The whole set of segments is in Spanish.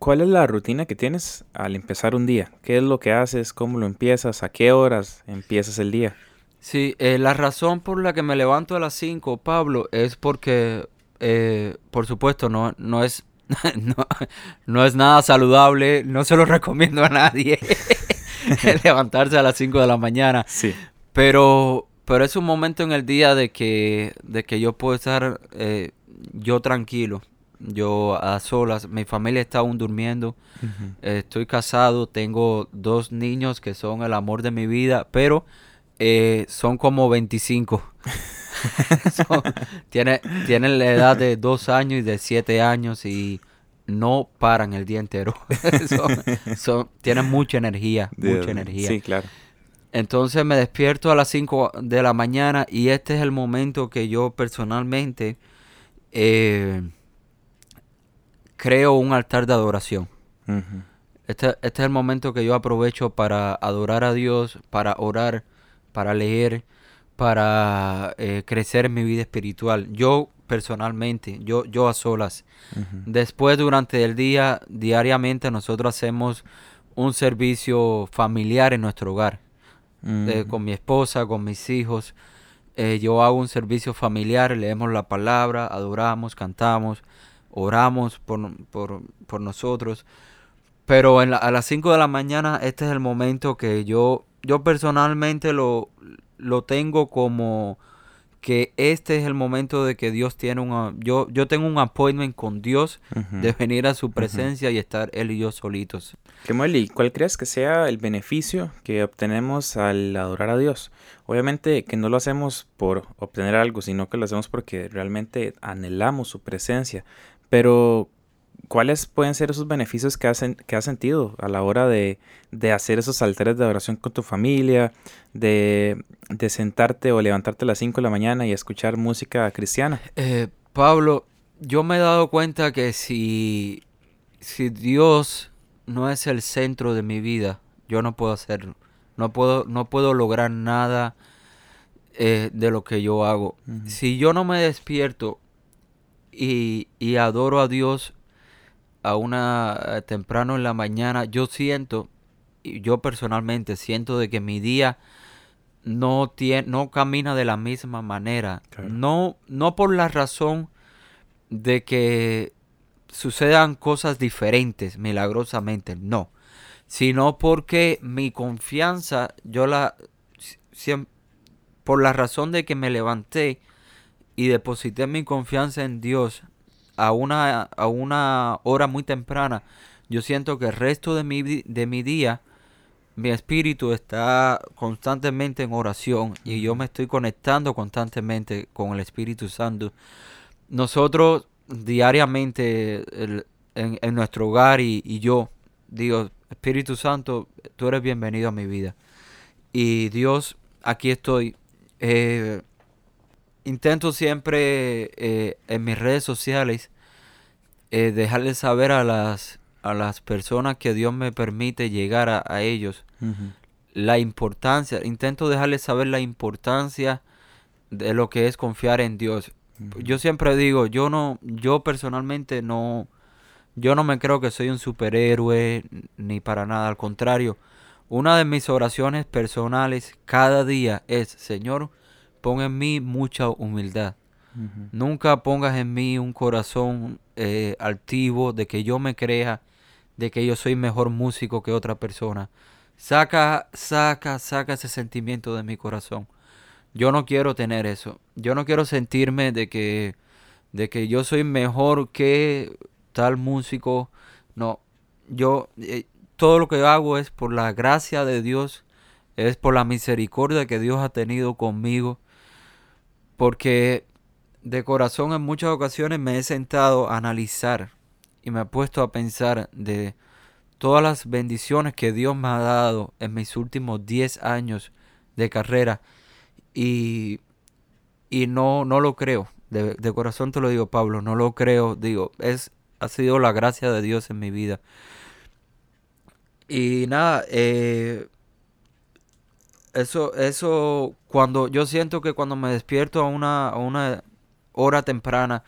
¿Cuál es la rutina que tienes al empezar un día? ¿Qué es lo que haces? ¿Cómo lo empiezas? ¿A qué horas empiezas el día? Sí, eh, la razón por la que me levanto a las 5, Pablo, es porque, eh, por supuesto, no, no, es, no, no es nada saludable, no se lo recomiendo a nadie levantarse a las 5 de la mañana. Sí. Pero, pero es un momento en el día de que, de que yo puedo estar eh, yo tranquilo, yo a solas, mi familia está aún durmiendo, estoy casado, tengo dos niños que son el amor de mi vida, pero eh, son como 25. Son- tiene- tienen la edad de dos años y de siete años y no paran el día entero. Son- son- tienen mucha energía, mucha energía. Sí, claro. Entonces me despierto a las 5 de la mañana y este es el momento que yo personalmente eh, creo un altar de adoración. Este, este es el momento que yo aprovecho para adorar a Dios, para orar, para leer, para eh, crecer en mi vida espiritual. Yo personalmente, yo, yo a solas. Después, durante el día, diariamente, nosotros hacemos un servicio familiar en nuestro hogar eh, con mi esposa, con mis hijos. Eh, yo hago un servicio familiar, leemos la palabra, adoramos, cantamos, oramos por, por, por nosotros. Pero en la- a las 5 de la mañana este es el momento que yo, yo personalmente lo, lo tengo como que este es el momento de que Dios tiene un... Yo, yo tengo un appointment con Dios Ujú. de venir a su presencia y estar Él y yo solitos. Kemuel, ¿y cuál crees que sea el beneficio que obtenemos al adorar a Dios? Obviamente que no lo hacemos por obtener algo, sino que lo hacemos porque realmente anhelamos su presencia. Pero, ¿cuáles pueden ser esos beneficios que has, sen- que has sentido a la hora de, de hacer esos altares de adoración con tu familia, de, de sentarte o levantarte a las 5 de la mañana y escuchar música cristiana? Eh, Pablo, yo me he dado cuenta que si, si Dios no es el centro de mi vida, yo no puedo hacerlo. No puedo, no puedo lograr nada eh, de lo que yo hago. Si yo no me despierto y, y adoro a Dios a una eh, temprano en la mañana, yo siento, yo personalmente siento de que mi día no tiene, no camina de la misma manera. Claro. No, no por la razón de que sucedan cosas diferentes milagrosamente, no. Sino porque mi confianza, yo la por la razón de que me levanté y deposité mi confianza en Dios a una, a una hora muy temprana, yo siento que el resto de mi, de mi día, mi espíritu está constantemente en oración y yo me estoy conectando constantemente con el Espíritu Santo. Nosotros diariamente el- en, en nuestro hogar y, y yo digo, Espíritu Santo, tú eres bienvenido a mi vida. Y Dios, aquí estoy. Eh, intento siempre eh, en mis redes sociales eh, dejarles saber a las, a las personas que Dios me permite llegar a, a ellos la importancia, intento dejarles saber la importancia de lo que es confiar en Dios. Yo siempre digo, yo no, yo personalmente no, yo no me creo que soy un superhéroe ni para nada, al contrario, una de mis oraciones personales cada día es, Señor, pon en mí mucha humildad. Nunca pongas en mí un corazón eh, altivo de que yo me crea, de que yo soy mejor músico que otra persona. Saca, saca, saca ese sentimiento de mi corazón. Yo no quiero tener eso. Yo no quiero sentirme de que, de que yo soy mejor que tal músico. No, yo eh, todo lo que hago es por la gracia de Dios, es por la misericordia que Dios ha tenido conmigo, porque de corazón en muchas ocasiones me he sentado a analizar y me he puesto a pensar de todas las bendiciones que Dios me ha dado en mis últimos 10 años de carrera y, y no, no lo creo. De, de corazón te lo digo, Pablo, no lo creo. Digo, es, ha sido la gracia de Dios en mi vida. Y nada, eh, eso, eso, cuando yo siento que cuando me despierto a una, a una hora temprana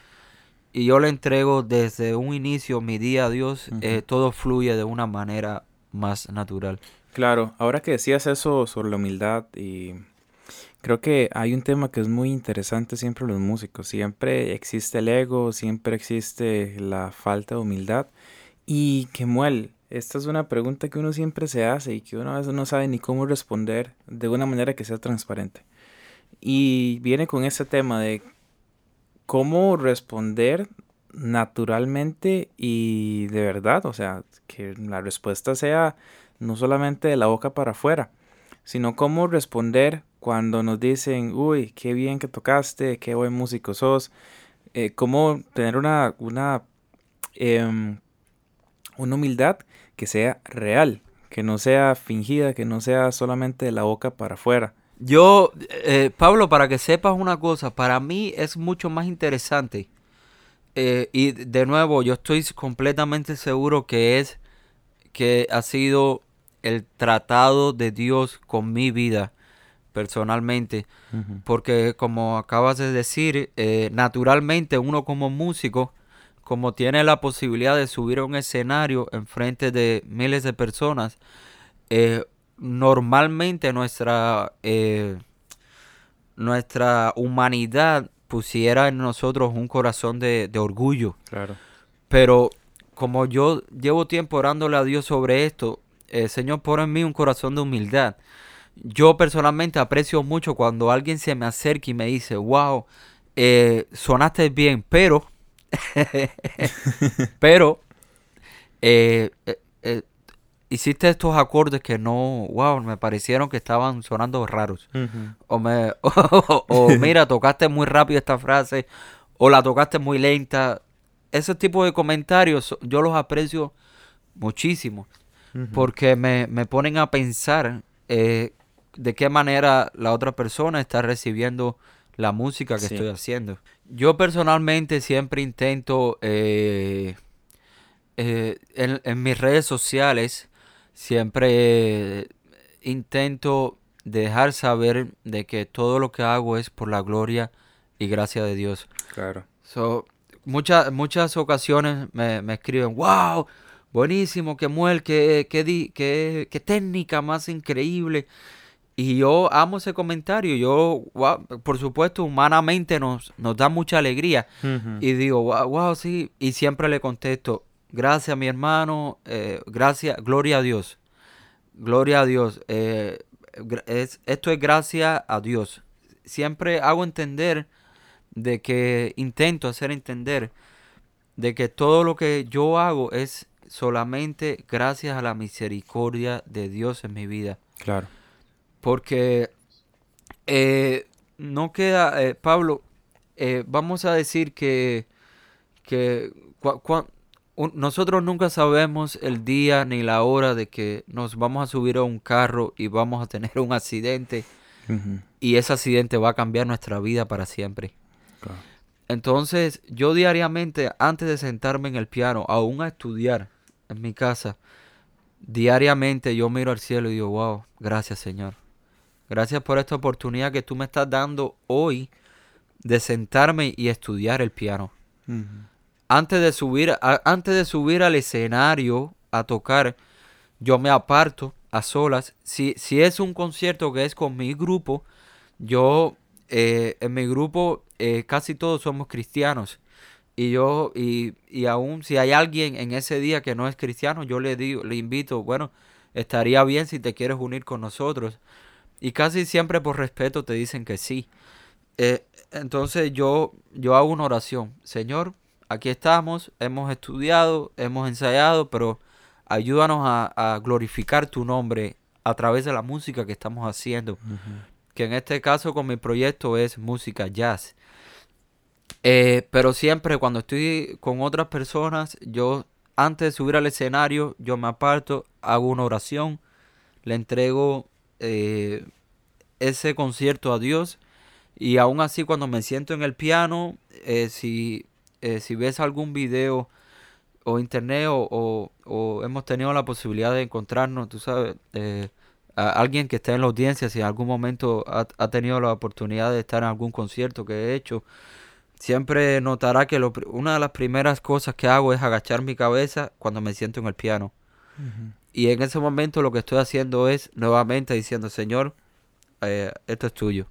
y yo le entrego desde un inicio mi día a Dios, eh, todo fluye de una manera más natural. Claro, ahora que decías eso sobre la humildad y creo que hay un tema que es muy interesante siempre los músicos, siempre existe el ego, siempre existe la falta de humildad y que muel, esta es una pregunta que uno siempre se hace y que uno a veces no sabe ni cómo responder de una manera que sea transparente. Y viene con ese tema de cómo responder naturalmente y de verdad, o sea, que la respuesta sea no solamente de la boca para afuera, sino cómo responder cuando nos dicen, uy, qué bien que tocaste, qué buen músico sos, eh, cómo tener una, una, em, una humildad que sea real, que no sea fingida, que no sea solamente de la boca para afuera. Yo, eh, Pablo, para que sepas una cosa, para mí es mucho más interesante. Eh, y de nuevo, yo estoy completamente seguro que es que ha sido el tratado de Dios con mi vida personalmente. Porque como acabas de decir, eh, naturalmente uno como músico, como tiene la posibilidad de subir a un escenario en frente de miles de personas, normalmente nuestra, eh, nuestra humanidad pusiera en nosotros un corazón de, orgullo. Claro. Pero como yo llevo tiempo orándole a Dios sobre esto, Señor pone en mí un corazón de humildad. Yo personalmente aprecio mucho cuando alguien se me acerca y me dice, wow, eh, sonaste bien, pero, pero, eh, hiciste estos acordes que no, wow, me parecieron que estaban sonando raros. O me, o, mira, tocaste muy rápido esta frase, o la tocaste muy lenta. Ese tipo de comentarios yo los aprecio muchísimo, porque me, ponen a pensar eh, de qué manera la otra persona está recibiendo la música que estoy haciendo. Yo personalmente siempre intento eh, eh, en mis redes sociales, siempre intento dejar saber de que todo lo que hago es por la gloria y gracia de Dios. Claro. So, muchas, muchas ocasiones me, escriben, wow, buenísimo, qué muel, qué, qué, qué, técnica más increíble. Y yo amo ese comentario. Yo, por supuesto, humanamente nos, nos da mucha alegría. Y digo, wow, wow, sí. Y siempre le contesto, Gracias, mi hermano. Eh, gracias, gloria a Dios. Gloria a Dios. Eh, es, esto es gracia a Dios. Siempre hago entender de que intento hacer entender de que todo lo que yo hago es solamente gracias a la misericordia de Dios en mi vida. Claro. Porque eh, no queda, Pablo, vamos a decir que, que nosotros nunca sabemos el día ni la hora de que nos vamos a subir a un carro y vamos a tener un accidente y ese accidente va a cambiar nuestra vida para siempre. Entonces yo diariamente, antes de sentarme en el piano, aún a estudiar en mi casa, diariamente yo miro al cielo y digo, wow, gracias Señor. Gracias por esta oportunidad que tú me estás dando hoy de sentarme y estudiar el piano antes de subir, antes de subir al escenario a tocar, yo me aparto a solas. Si, si es un concierto que es con mi grupo, yo eh, en mi grupo eh, casi todos somos cristianos. Y yo, y, y aún si hay alguien en ese día que no es cristiano, yo le digo, le invito, bueno, estaría bien si te quieres unir con nosotros. Y casi siempre por respeto te dicen que sí. Eh, entonces yo, yo hago una oración. Señor, aquí estamos, hemos estudiado, hemos ensayado, pero ayúdanos a, glorificar tu nombre a través de la música que estamos haciendo. Que en este caso con mi proyecto es música jazz. Eh, pero siempre cuando estoy con otras personas, yo antes de subir al escenario, yo me aparto, hago una oración, le entrego eh, ese concierto a Dios. Y aún así cuando me siento en el piano, eh, si eh, si ves algún video o internet o, hemos tenido la posibilidad de encontrarnos, tú sabes, a alguien que esté en la audiencia, si en algún momento ha, tenido la oportunidad de estar en algún concierto que he hecho, siempre notará que lo, una de las primeras cosas que hago es agachar mi cabeza cuando me siento en el piano. Y en ese momento lo que estoy haciendo es nuevamente diciendo, Señor, eh, esto es tuyo.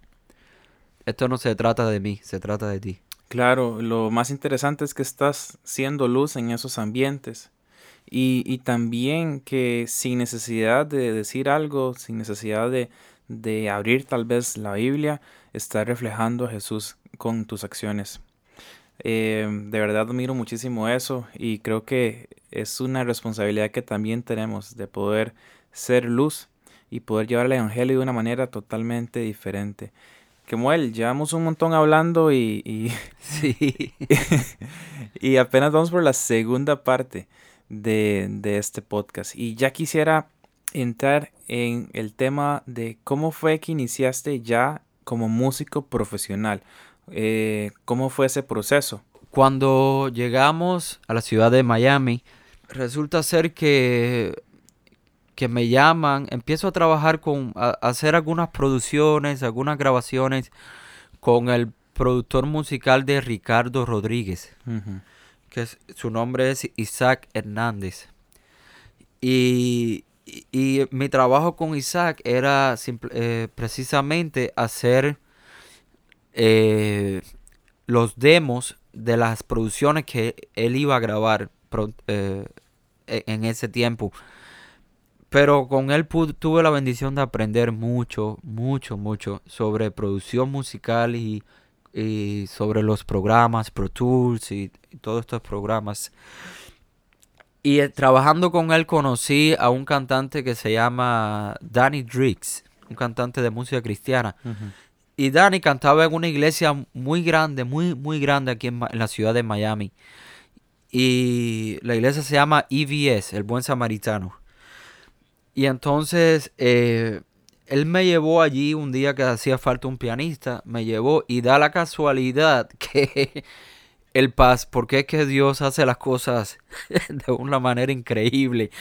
Esto no se trata de mí, se trata de ti. Claro, lo más interesante es que estás siendo luz en esos ambientes. Y, y también que sin necesidad de decir algo, sin necesidad de, de abrir tal vez la Biblia, estás reflejando a Jesús con tus acciones. Eh, de verdad admiro muchísimo eso y creo que es una responsabilidad que también tenemos de poder ser luz y poder llevar el Evangelio de una manera totalmente diferente. Que Muel, llevamos un montón hablando y, y, Sí. y apenas vamos por la segunda parte de, de este podcast. Y ya quisiera entrar en el tema de cómo fue que iniciaste ya como músico profesional. Eh, ¿Cómo fue ese proceso? Cuando llegamos a la ciudad de Miami, resulta ser que, que me llaman, empiezo a trabajar con, a, a hacer algunas producciones, algunas grabaciones con el productor musical de Ricardo Rodríguez, que es- su nombre es Isaac Hernández. Y, y- y mi trabajo con Isaac era simple- eh, precisamente hacer eh, los demos de las producciones que él iba a grabar eh, e- en ese tiempo. Pero con él tuve la bendición de aprender mucho, mucho, mucho sobre producción musical y, sobre los programas Pro Tools y, todos estos programas. Y eh, trabajando con él conocí a un cantante que se llama Danny Driggs, un cantante de música cristiana. Y Danny cantaba en una iglesia muy grande, muy, muy grande aquí en, la ciudad de Miami. Y la iglesia se llama EVS, el Buen Samaritano. Y entonces eh, él me llevó allí un día que hacía falta un pianista, me llevó y da la casualidad que el paz, porque es que Dios hace las cosas de una manera increíble.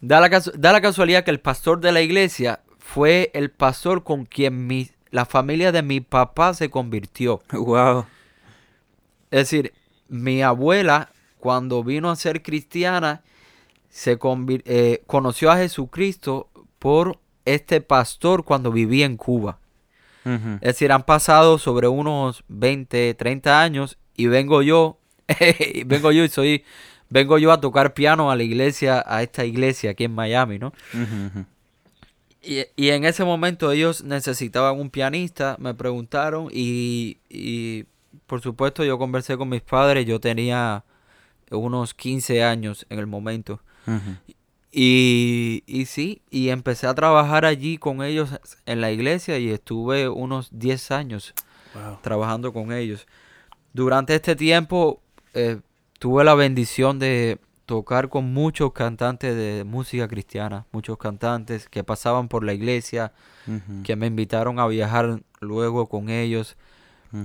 Da la, da la casualidad que el pastor de la iglesia fue el pastor con quien mi, la familia de mi papá se convirtió. Wow. Es decir, mi abuela, cuando vino a ser cristiana, se eh, conoció a Jesucristo por este pastor cuando vivía en Cuba. Es decir, han pasado sobre unos 20, 30 años y vengo yo, vengo yo y soy, vengo yo a tocar piano a la iglesia, a esta iglesia aquí en Miami, ¿no? Y, y en ese momento ellos necesitaban un pianista, me preguntaron y, y por supuesto yo conversé con mis padres, yo tenía unos 15 años en el momento. Y, y sí, y empecé a trabajar allí con ellos en la iglesia y estuve unos 10 años Wow. trabajando con ellos. Durante este tiempo eh, tuve la bendición de tocar con muchos cantantes de música cristiana, muchos cantantes que pasaban por la iglesia, que me invitaron a viajar luego con ellos.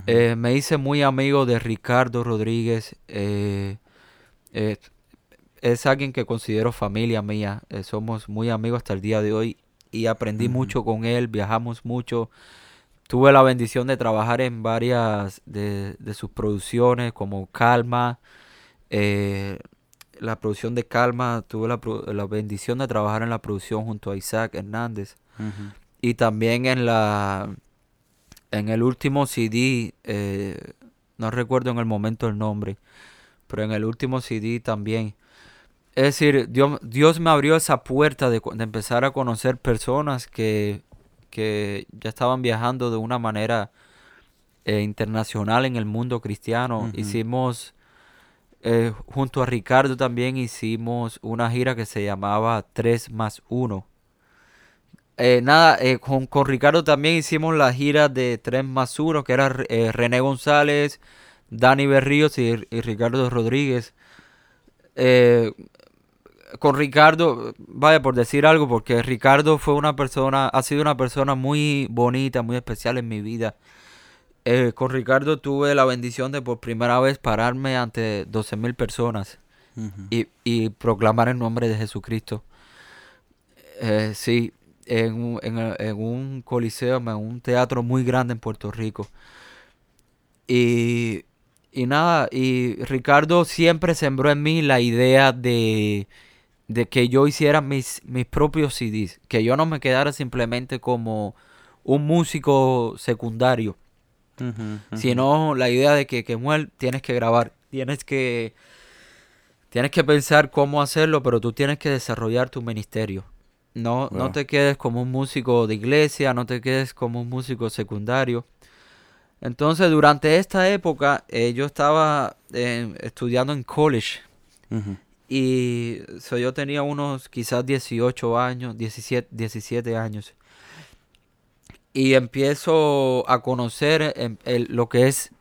Eh, me hice muy amigo de Ricardo Rodríguez. eh, eh, es alguien que considero familia mía. eh, somos muy amigos hasta el día de hoy y aprendí mucho con él. Viajamos mucho. Tuve la bendición de trabajar en varias de, de sus producciones como Calma. La producción de Calma. Tuve la, la bendición de trabajar en la producción junto a Isaac Hernández. Y también en la en el último CD, eh, no recuerdo en el momento el nombre, pero en el último CD también. Es decir, Dios, Dios me abrió esa puerta de, de empezar a conocer personas que, que ya estaban viajando de una manera eh, internacional en el mundo cristiano. Hicimos, eh, junto a Ricardo también hicimos una gira que se llamaba 3 más 1. Eh, nada, eh, con, con Ricardo también hicimos la gira de 3 más 1, que era René González, Dani Berríos y, y Ricardo Rodríguez. Con Ricardo, vaya por decir algo, porque Ricardo fue una persona, ha sido una persona muy bonita, muy especial en mi vida. Eh, con Ricardo tuve la bendición de por primera vez pararme ante 12 mil personas Ujú. y, y proclamar el nombre de Jesucristo. Eh, sí, en, un- en, el- en un coliseo, en un teatro muy grande en Puerto Rico. Y, y nada, y Ricardo siempre sembró en mí la idea de, de que yo hiciera mis, mis propios CDs, que yo no me quedara simplemente como un músico secundario, sino la idea de que, que Muel, tienes que grabar, tienes que, tienes que pensar cómo hacerlo, pero tú tienes que desarrollar tu ministerio. No, no te quedes como un músico de iglesia, no te quedes como un músico secundario. Entonces, durante esta época, eh, yo estaba eh, estudiando en college. Y yo tenía unos quizás 18 años, 17, 17 años. Y empiezo a conocer em, lo que es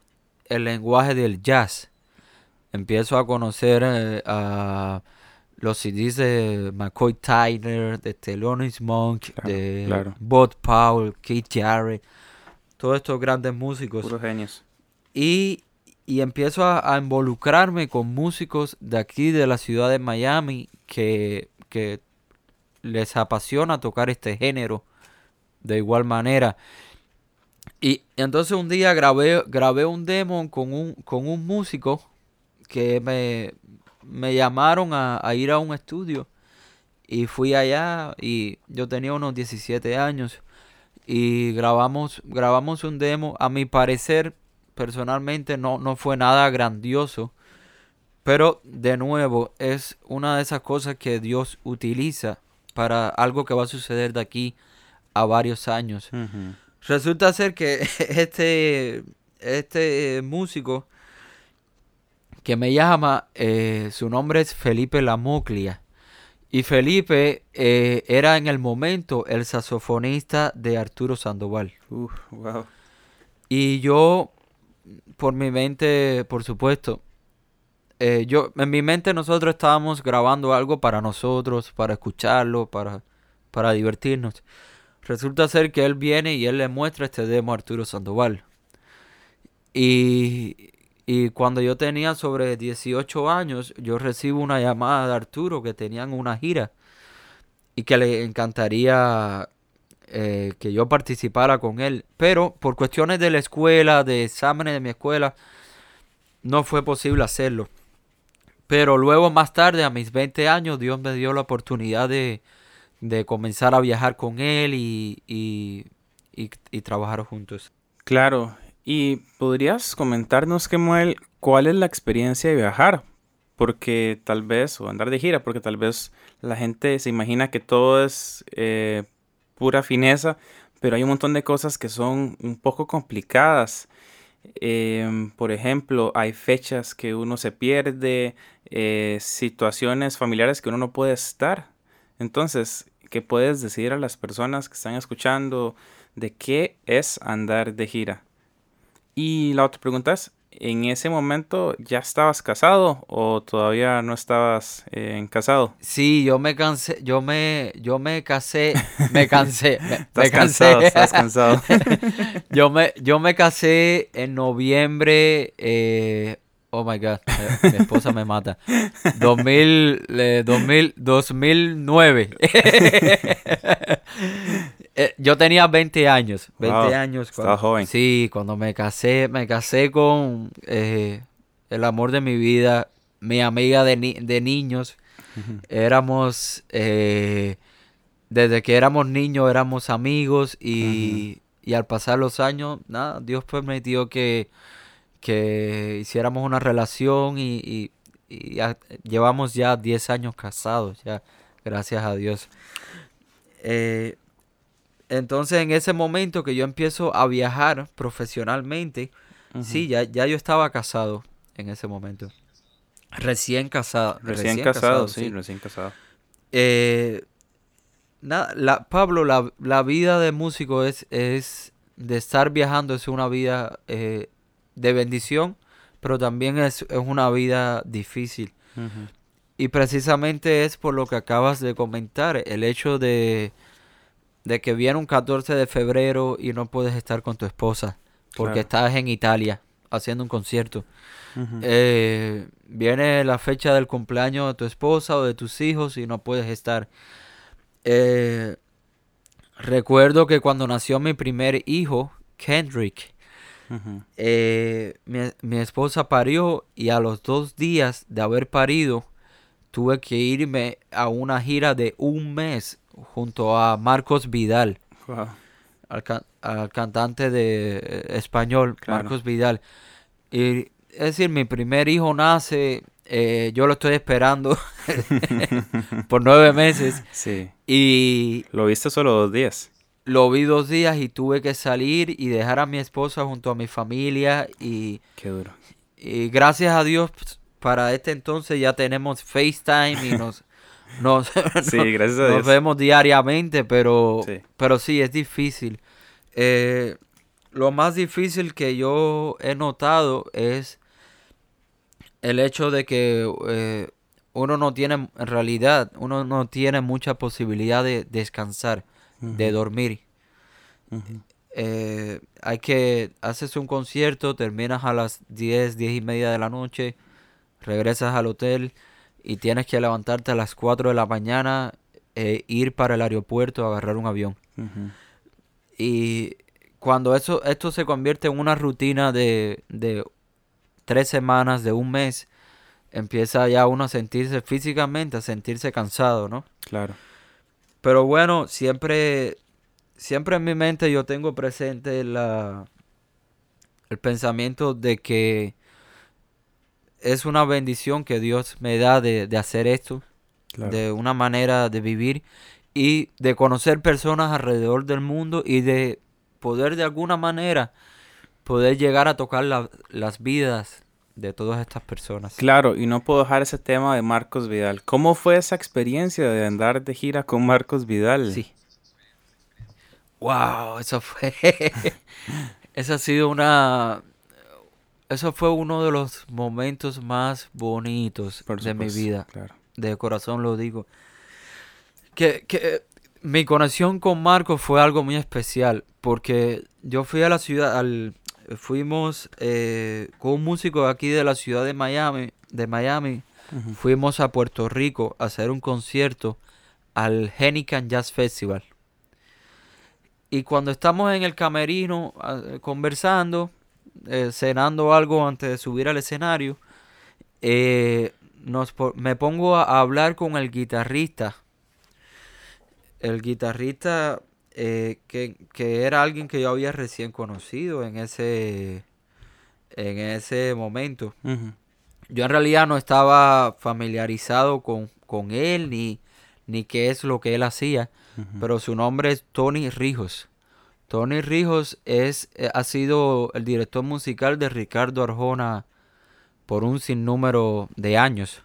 el lenguaje del jazz. Empiezo a conocer eh, a los CDs de McCoy Tyner, de Thelonious Monk, de Bob Powell, Keith Jarrett todos estos grandes músicos. Puros genios. Y, empiezo a, involucrarme con músicos de aquí, de la ciudad de Miami, que, les apasiona tocar este género de igual manera. Y entonces un día grabé, grabé un demo con un, con un músico que me, me llamaron a, ir a un estudio. Y fui allá y yo tenía unos 17 años y grabamos, grabamos un demo. A mi parecer, personalmente, no, no fue nada grandioso. Pero de nuevo, es una de esas cosas que Dios utiliza para algo que va a suceder de aquí a varios años. Resulta ser que este, este músico que me llama, eh, su nombre es Felipe Lamoclia. Y Felipe eh, era en el momento el saxofonista de Arturo Sandoval. Y yo, por mi mente, por supuesto, eh, yo, en mi mente nosotros estábamos grabando algo para nosotros, para escucharlo, para, para divertirnos. Resulta ser que él viene y él le muestra este demo a Arturo Sandoval. Y, y cuando yo tenía sobre 18 años, yo recibo una llamada de Arturo que tenían una gira y que le encantaría eh, que yo participara con él. Pero por cuestiones de la escuela, de exámenes de mi escuela, no fue posible hacerlo. Pero luego más tarde, a mis 20 años, Dios me dio la oportunidad de, de comenzar a viajar con él y, y, y trabajar juntos. Claro, ¿Y podrías comentarnos, Kemuel, cuál es la experiencia de viajar? Porque tal vez, o andar de gira, porque tal vez la gente se imagina que todo es eh, pura fineza, pero hay un montón de cosas que son un poco complicadas. Em, por ejemplo, hay fechas que uno se pierde, eh, situaciones familiares que uno no puede estar. Entonces, ¿qué puedes decir a las personas que están escuchando de qué es andar de gira? Y la otra pregunta es, ¿en ese momento ya estabas casado o todavía no estabas eh, casado? Sí, yo me cansé, yo me, yo me casé, me cansé, me, Cansado, estás cansado. yo me, yo me casé en noviembre, eh, oh my god, mi esposa me mata, 2000, 2000, 2009. Eh, yo tenía 20 años. 20 años. Estaba joven. Sí, cuando me casé, me casé con eh, el amor de mi vida, mi amiga de, de niños. Éramos, eh, desde que éramos niños, éramos amigos y, y, al pasar los años, nada, Dios permitió que, que hiciéramos una relación y, y, llevamos ya 10 años casados, ya, gracias a Dios. Eh, entonces en ese momento que yo empiezo a viajar profesionalmente, sí, ya, ya yo estaba casado en ese momento. Recién casado. Recién, casado, sí, recién casado. Eh, la, Pablo, la, vida de músico es, es de estar viajando, es una vida eh, de bendición, pero también es, una vida difícil. Y precisamente es por lo que acabas de comentar, el hecho de de que viene un 14 de febrero y no puedes estar con tu esposa porque estás en Italia haciendo un concierto. Eh, viene la fecha del cumpleaños de tu esposa o de tus hijos y no puedes estar. Eh, recuerdo que cuando nació mi primer hijo, Kendrick, eh, mi, esposa parió y a los dos días de haber parido tuve que irme a una gira de un mes junto a Marcos Vidal, al, cantante de eh, español, Marcos Vidal. Y es decir, mi primer hijo nace, eh, yo lo estoy esperando por nueve meses. Sí. Y... ¿Lo viste solo dos días? Lo vi dos días y tuve que salir y dejar a mi esposa junto a mi familia y... Qué duro. Y gracias a Dios para este entonces ya tenemos FaceTime y nos... nos, vemos diariamente, pero sí. pero sí, es difícil. Eh, lo más difícil que yo he notado es el hecho de que eh, uno no tiene, en realidad, uno no tiene mucha posibilidad de descansar, de dormir. Eh, hay que, haces un concierto, terminas a las 10, 10 y media de la noche, regresas al hotel y tienes que levantarte a las 4 de la mañana, e ir para el aeropuerto, agarrar un avión. Y cuando eso, esto se convierte en una rutina de, de tres semanas, de un mes, empieza ya uno a sentirse físicamente, a sentirse cansado, ¿no? Claro. Pero bueno, siempre, siempre en mi mente yo tengo presente la, el pensamiento de que es una bendición que Dios me da de, hacer esto, de una manera de vivir y de conocer personas alrededor del mundo y de poder de alguna manera poder llegar a tocar las vidas de todas estas personas. Claro, y no puedo dejar ese tema de Marcos Vidal. ¿Cómo fue esa experiencia de andar de gira con Marcos Vidal? Sí. Wow, eso fue. Eso ha sido una. Eso fue uno de los momentos más bonitos de mi vida. Claro. De corazón lo digo. Que, que mi conexión con Marcos fue algo muy especial. Porque yo fui a la ciudad, al, fuimos eh, con un músico aquí de la ciudad de Miami, de Miami, fuimos a Puerto Rico a hacer un concierto al Henican Jazz Festival. Y cuando estamos en el camerino conversando, eh, cenando algo antes de subir al escenario, eh, nos, me pongo a hablar con el guitarrista. El guitarrista eh, que, era alguien que yo había recién conocido en ese, en ese momento. Yo en realidad no estaba familiarizado con, con él ni, ni qué es lo que él hacía, pero su nombre es Tony Rijos. Tony Rijos es, eh, ha sido el director musical de Ricardo Arjona por un sinnúmero de años.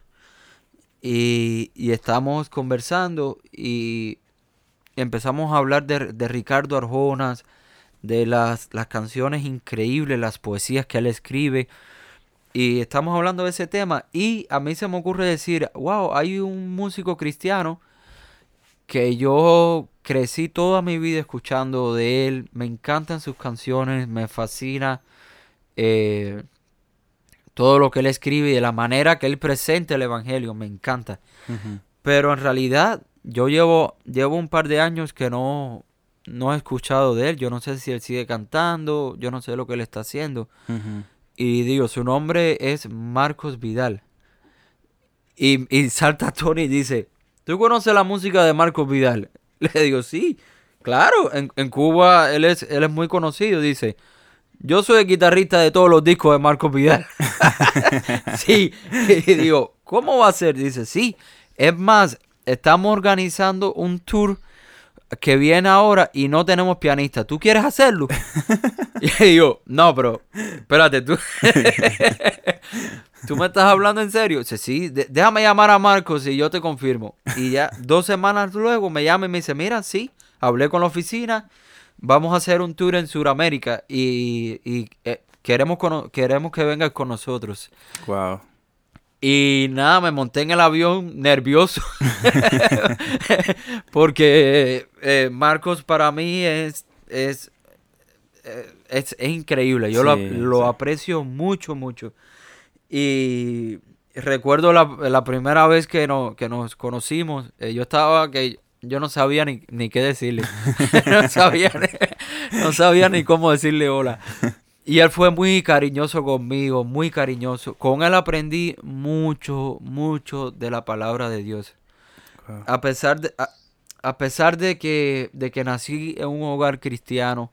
Y, y estamos conversando y empezamos a hablar de, Ricardo Arjonas, de las, las, canciones increíbles, las poesías que él escribe. Y estamos hablando de ese tema. Y a mí se me ocurre decir, wow, hay un músico cristiano que yo crecí toda mi vida escuchando de él. Me encantan sus canciones, me fascina eh, todo lo que él escribe y de la manera que él presenta el Evangelio. Me encanta. Pero en realidad yo llevo, llevo un par de años que no, no he escuchado de él. Yo no sé si él sigue cantando, yo no sé lo que él está haciendo. Y digo, su nombre es Marcos Vidal. Y, y salta Tony y dice, ¿tú conoces la música de Marcos Vidal? Le digo, sí, claro, en, en Cuba él es, él es muy conocido. Dice, yo soy el guitarrista de todos los discos de Marcos Vidal. sí, y digo, ¿cómo va a ser? Dice, sí, es más, estamos organizando un tour que viene ahora y no tenemos pianista. ¿Tú quieres hacerlo? y yo, no, pero espérate, tú. ¿Tú me estás hablando en serio? Dice, sí, déjame llamar a Marcos y yo te confirmo. Y ya dos semanas luego me llama y me dice, mira, sí, hablé con la oficina, vamos a hacer un tour en Sudamérica y, eh, queremos, queremos que vengas con nosotros. Wow. Y nada, me monté en el avión nervioso. Porque eh, Marcos para mí es, es, eh, es, increíble. Yo lo, aprecio mucho, mucho. Y recuerdo la, primera vez que, no, que nos conocimos. Eh, yo estaba que yo no sabía ni, ni qué decirle. no, sabía, no sabía ni cómo decirle hola. Y él fue muy cariñoso conmigo, muy cariñoso. Con él aprendí mucho, mucho de la palabra de Dios. A pesar de, a, a pesar de que, de que nací en un hogar cristiano.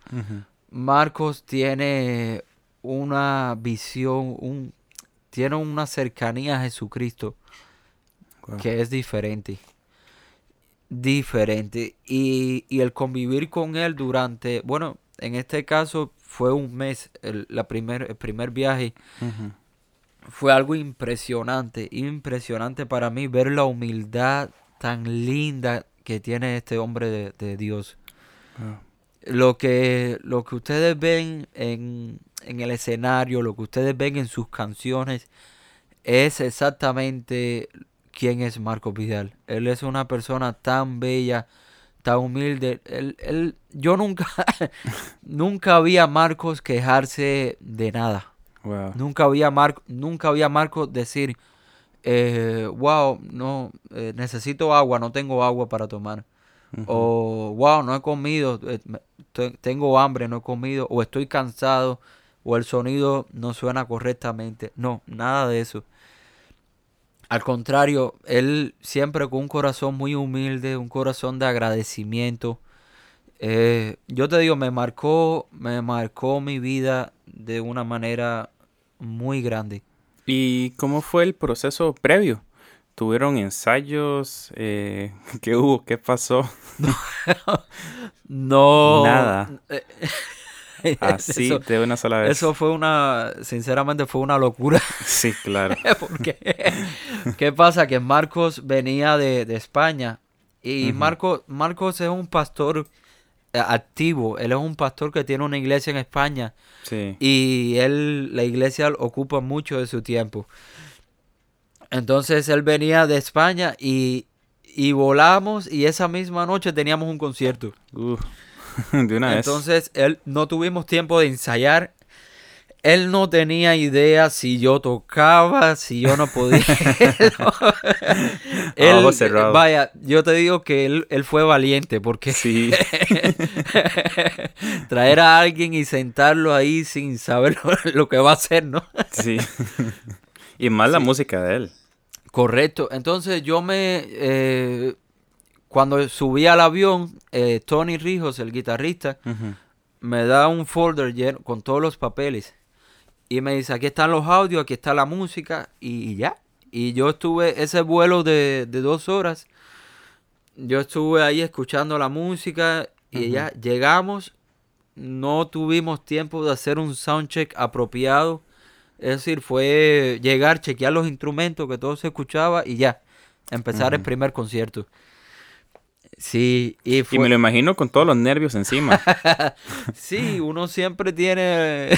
Marcos tiene una visión, un, tiene una cercanía a Jesucristo que es diferente. Diferente. Y, y el convivir con él durante, bueno, en este caso fue un mes, el, la primer, el primer viaje fue algo impresionante, impresionante para mí ver la humildad tan linda que tiene este hombre de, de Dios. Wow. Lo que, lo que ustedes ven en, en el escenario, lo que ustedes ven en sus canciones, es exactamente quién es Marco Vidal. Él es una persona tan bella, tan humilde. Él, él- yo nunca, nunca vi a Marcos quejarse de nada. Wow. Nunca había Marco, nunca había Marco decir, eh, wow, no, eh, necesito agua, no tengo agua para tomar. O wow, no he comido, eh, tengo hambre, no he comido. O estoy cansado, o el sonido no suena correctamente. No, nada de eso. Al contrario, él siempre con un corazón muy humilde, un corazón de agradecimiento. Eh, yo te digo, me marcó, me marcó mi vida de una manera muy grande. ¿Y cómo fue el proceso previo? ¿Tuvieron ensayos? Eh, ¿Qué hubo? ¿Qué pasó? No. Nada. Así, eso, de una sola vez. eso fue una, sinceramente fue una locura. Sí, claro. Porque, ¿qué pasa? Que Marcos venía de, de España y Ujú. Marcos, Marcos es un pastor eh, activo. Él es un pastor que tiene una iglesia en España Sí. y él, la iglesia ocupa mucho de su tiempo. Entonces él venía de España y, y volamos y esa misma noche teníamos un concierto. Uf, de una vez. Entonces él no tuvimos tiempo de ensayar. Él no tenía idea si yo tocaba, si yo no podía. Él- ojos cerrados. vaya, yo te digo que él, él fue valiente porque Sí. traer a alguien y sentarlo ahí sin saber lo, lo que va a hacer, ¿no? Sí. y más la música de él. Correcto. Entonces yo me... eh, cuando subí al avión, eh, Tony Rijos, el guitarrista, me da un folder lleno con todos los papeles. Y me dice, aquí están los audios, aquí está la música y, y ya. Y yo estuve, ese vuelo de, de dos horas, yo estuve ahí escuchando la música y ya llegamos, no tuvimos tiempo de hacer un soundcheck apropiado. Es decir, fue llegar, chequear los instrumentos, que todo se escuchaba y ya, empezar el primer concierto. Sí, y Y fue... me lo imagino con todos los nervios encima. Sí, uno siempre tiene.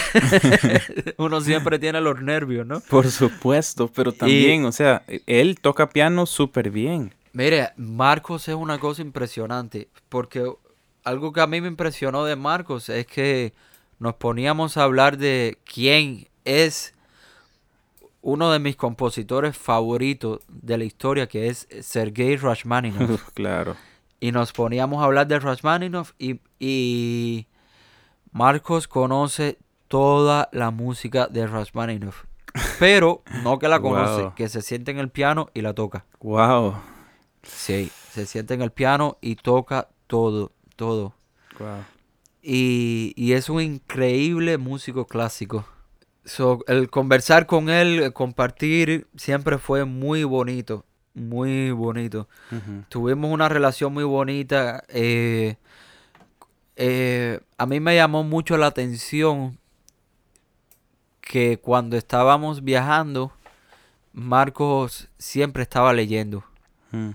uno siempre tiene los nervios, ¿no? Por supuesto, pero también, o sea, él toca piano súper bien. Mire, Marcos es una cosa impresionante. Porque algo que a mí me impresionó de Marcos es que nos poníamos a hablar de quién es uno de mis compositores favoritos de la historia, que es Sergei Rachmaninoff. claro. Y nos poníamos a hablar de Rachmaninoff y, y Marcos conoce toda la música de Rachmaninoff. Pero no que la conoce, Wow. que se siente en el piano y la toca. Wow. Sí, se siente en el piano y toca todo, todo. Wow. Y, y es un increíble músico clásico. So, el conversar con él, el compartir, siempre fue muy bonito, muy bonito. Tuvimos una relación muy bonita. eh, eh, a mí me llamó mucho la atención que cuando estábamos viajando, Marcos siempre estaba leyendo. Mm,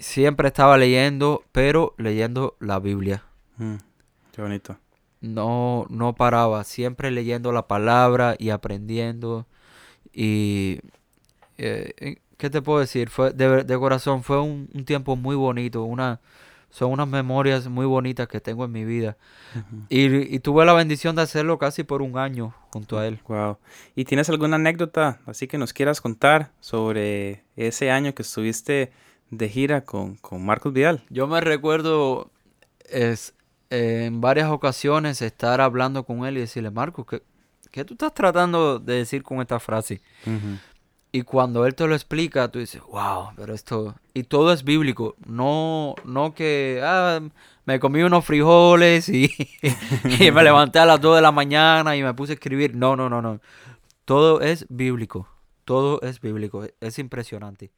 Siempre estaba leyendo, pero leyendo la Biblia. mm. Qué bonito. No, no paraba, siempre leyendo la palabra y aprendiendo. Y, eh, ¿qué te puedo decir? Fue de, de corazón, fue un, un tiempo muy bonito. Una, son unas memorias muy bonitas que tengo en mi vida. Ujú. Y, y tuve la bendición de hacerlo casi por un año junto a él. Wow. ¿Y tienes alguna anécdota así que nos quieras contar sobre ese año que estuviste de gira con, con Marcos Vidal? Yo me recuerdo, es, eh, en varias ocasiones estar hablando con él y decirle, Marcos, ¿qué, ¿qué tú estás tratando de decir con esta frase? Y cuando él te lo explica, tú dices, wow, pero esto... Y todo es bíblico. No, no que, ah, me comí unos frijoles y, y me levanté a las 2 de la mañana y me puse a escribir. No, no, no, no. Todo es bíblico. Todo es bíblico. Es impresionante.